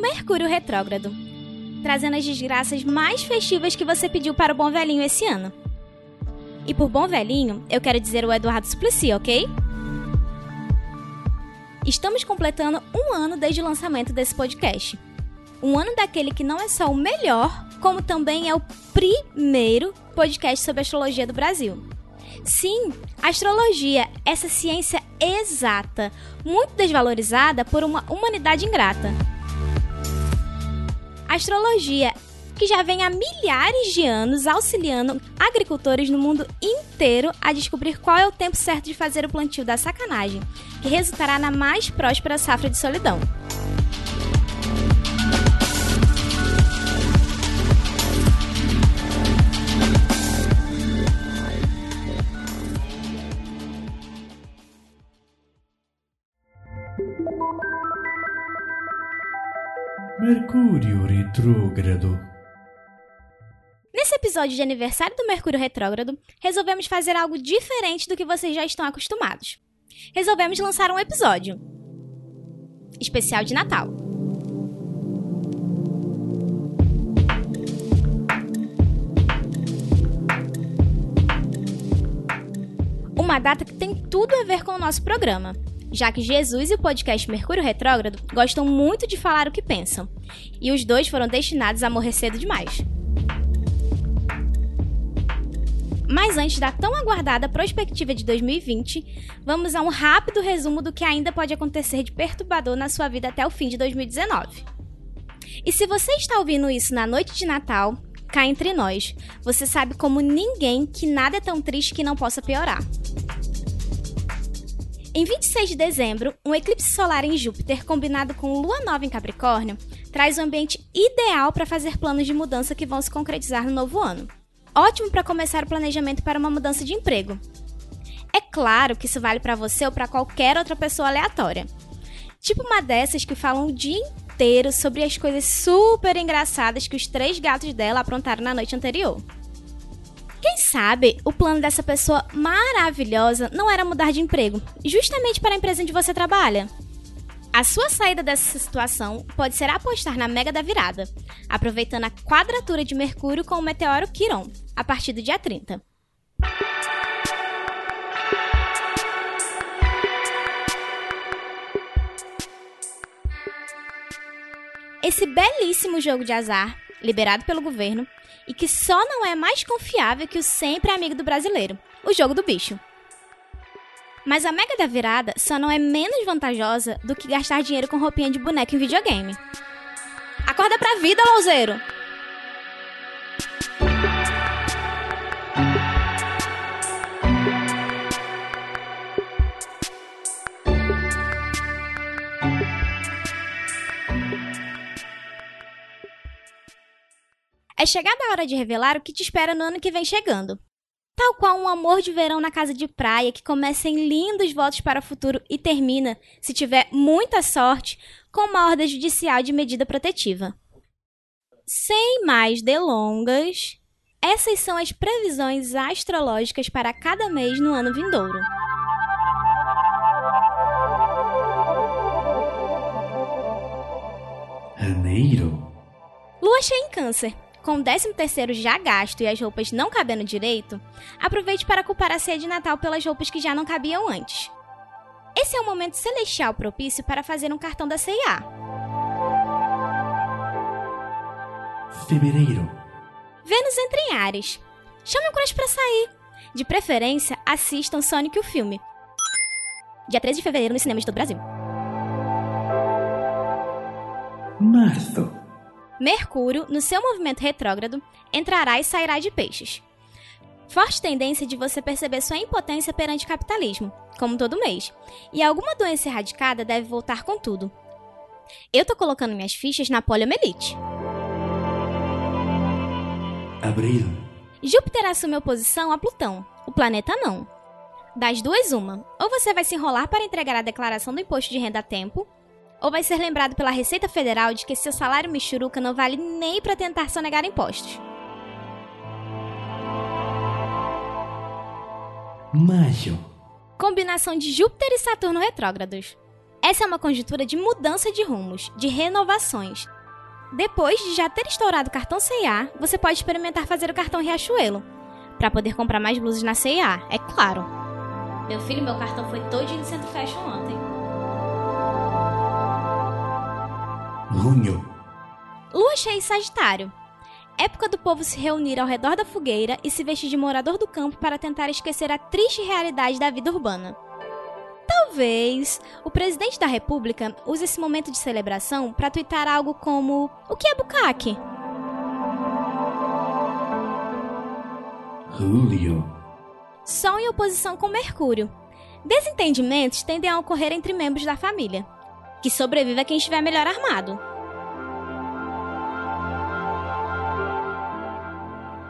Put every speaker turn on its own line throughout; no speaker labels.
Mercúrio Retrógrado, trazendo as desgraças mais festivas que você pediu para o Bom Velhinho esse ano. E por Bom Velhinho, eu quero dizer o Eduardo Suplicy, ok? Estamos completando um ano desde o lançamento desse podcast. Um ano daquele que não é só o melhor, como também é o primeiro podcast sobre astrologia do Brasil. Sim, astrologia, essa ciência exata, muito desvalorizada por uma humanidade ingrata. Astrologia, que já vem há milhares de anos auxiliando agricultores no mundo inteiro a descobrir qual é o tempo certo de fazer o plantio da sacanagem, que resultará na mais próspera safra de solidão.
Mercúrio retrógrado.
Nesse episódio de aniversário do Mercúrio Retrógrado, resolvemos fazer algo diferente do que vocês já estão acostumados. Resolvemos lançar um episódio especial de Natal. Uma data que tem tudo a ver com o nosso programa, já que Jesus e o podcast Mercúrio Retrógrado gostam muito de falar o que pensam, e os dois foram destinados a morrer cedo demais. Mas antes da tão aguardada prospectiva de 2020, vamos a um rápido resumo do que ainda pode acontecer de perturbador na sua vida até o fim de 2019. E se você está ouvindo isso na noite de Natal, cá entre nós, você sabe como ninguém que nada é tão triste que não possa piorar. Em 26 de dezembro, um eclipse solar em Júpiter combinado com lua nova em Capricórnio traz o um ambiente ideal para fazer planos de mudança que vão se concretizar no novo ano. Ótimo para começar o planejamento para uma mudança de emprego. É claro que isso vale para você ou para qualquer outra pessoa aleatória. Tipo uma dessas que falam o dia inteiro sobre as coisas super engraçadas que os três gatos dela aprontaram na noite anterior. Quem sabe o plano dessa pessoa maravilhosa não era mudar de emprego, justamente para a empresa onde você trabalha? A sua saída dessa situação pode ser apostar na Mega da Virada, aproveitando a quadratura de Mercúrio com o meteoro Quiron, a partir do dia 30. Esse belíssimo jogo de azar, liberado pelo governo, e que só não é mais confiável que o sempre amigo do brasileiro, o jogo do bicho. Mas a Mega da Virada só não é menos vantajosa do que gastar dinheiro com roupinha de boneco em videogame. Acorda pra vida, Louzeiro! É chegada a hora de revelar o que te espera no ano que vem chegando. Tal qual um amor de verão na casa de praia que começa em lindos votos para o futuro e termina, se tiver muita sorte, com uma ordem judicial de medida protetiva. Sem mais delongas, essas são as previsões astrológicas para cada mês no ano vindouro.
Janeiro.
Lua cheia em Câncer. Com o 13 terceiro já gasto e as roupas não cabendo direito, aproveite para culpar a ceia de Natal pelas roupas que já não cabiam antes. Esse é o momento celestial propício para fazer um cartão da CIA.
Fevereiro.
Vênus entra em Ares. Chame o crush para sair. De preferência, assistam Sonic o filme. Dia 13 de fevereiro nos cinemas de todo o Brasil.
Março.
Mercúrio, no seu movimento retrógrado, entrará e sairá de peixes. Forte tendência de você perceber sua impotência perante o capitalismo, como todo mês, e alguma doença erradicada deve voltar com tudo. Eu tô colocando minhas fichas na poliomielite.
Abril.
Júpiter assume oposição a Plutão, o planeta não. Das duas, uma. Ou você vai se enrolar para entregar a declaração do imposto de renda a tempo, ou vai ser lembrado pela Receita Federal de que seu salário michuruca não vale nem para tentar sonegar impostos.
Maio.
Combinação de Júpiter e Saturno retrógrados. Essa é uma conjuntura de mudança de rumos, de renovações. Depois de já ter estourado o cartão C&A, você pode experimentar fazer o cartão Riachuelo, para poder comprar mais blusas na C&A, é claro. Meu filho, meu cartão foi todo no Centro Fashion ontem.
Junho.
Lua cheia em Sagitário. Época do povo se reunir ao redor da fogueira e se vestir de morador do campo para tentar esquecer a triste realidade da vida urbana. Talvez o presidente da República use esse momento de celebração para twittar algo como: O que é bucaque?
Julio.
Sol em oposição com Mercúrio. Desentendimentos tendem a ocorrer entre membros da família. Que sobreviva quem estiver melhor armado.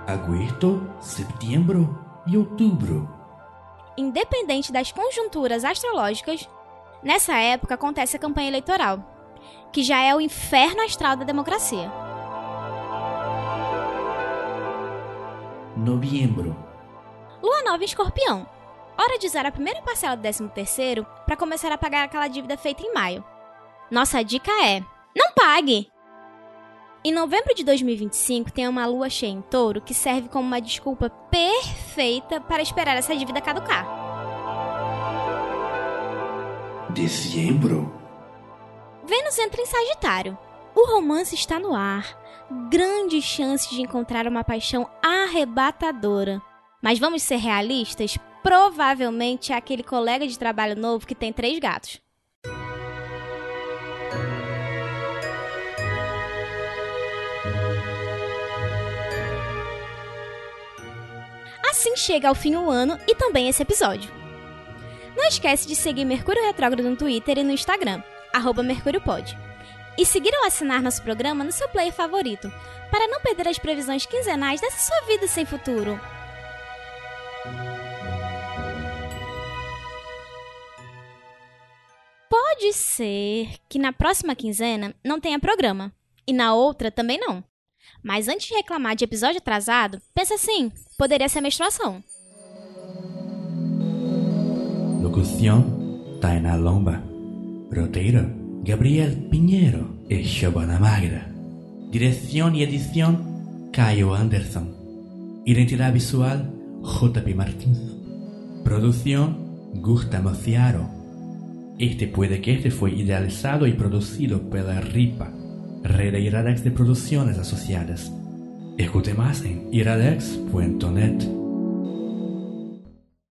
Agosto, setembro e outubro.
Independente das conjunturas astrológicas, nessa época acontece a campanha eleitoral, que já é o inferno astral da democracia.
Novembro.
Lua nova em escorpião. Hora de usar a primeira parcela do 13 terceiro para começar a pagar aquela dívida feita em maio. Nossa dica é: não pague! Em novembro de 2025 tem uma lua cheia em touro que serve como uma desculpa perfeita para esperar essa dívida caducar.
Dezembro.
Vênus entra em Sagitário. O romance está no ar. Grandes chances de encontrar uma paixão arrebatadora. Mas vamos ser realistas? Provavelmente é aquele colega de trabalho novo que tem três gatos. Assim chega ao fim o ano e também esse episódio. Não esquece de seguir Mercúrio Retrógrado no Twitter e no Instagram, arroba MercúrioPod. E seguir ou assinar nosso programa no seu player favorito, para não perder as previsões quinzenais dessa sua vida sem futuro. Pode ser que na próxima quinzena não tenha programa, e na outra também não. Mas antes de reclamar de episódio atrasado, pensa assim: poderia ser menstruação.
Locución, Taina Lomba. Roteiro, Gabriel Pinheiro e Shabana Magra. Direção e edição, Caio Anderson. Identidade visual, JP Martins. Produção, Gustavo Ciaro. Este puede que este fue idealizado y producido pela RIPA, Red de Producciones Asociadas. Escute más en iradex.net.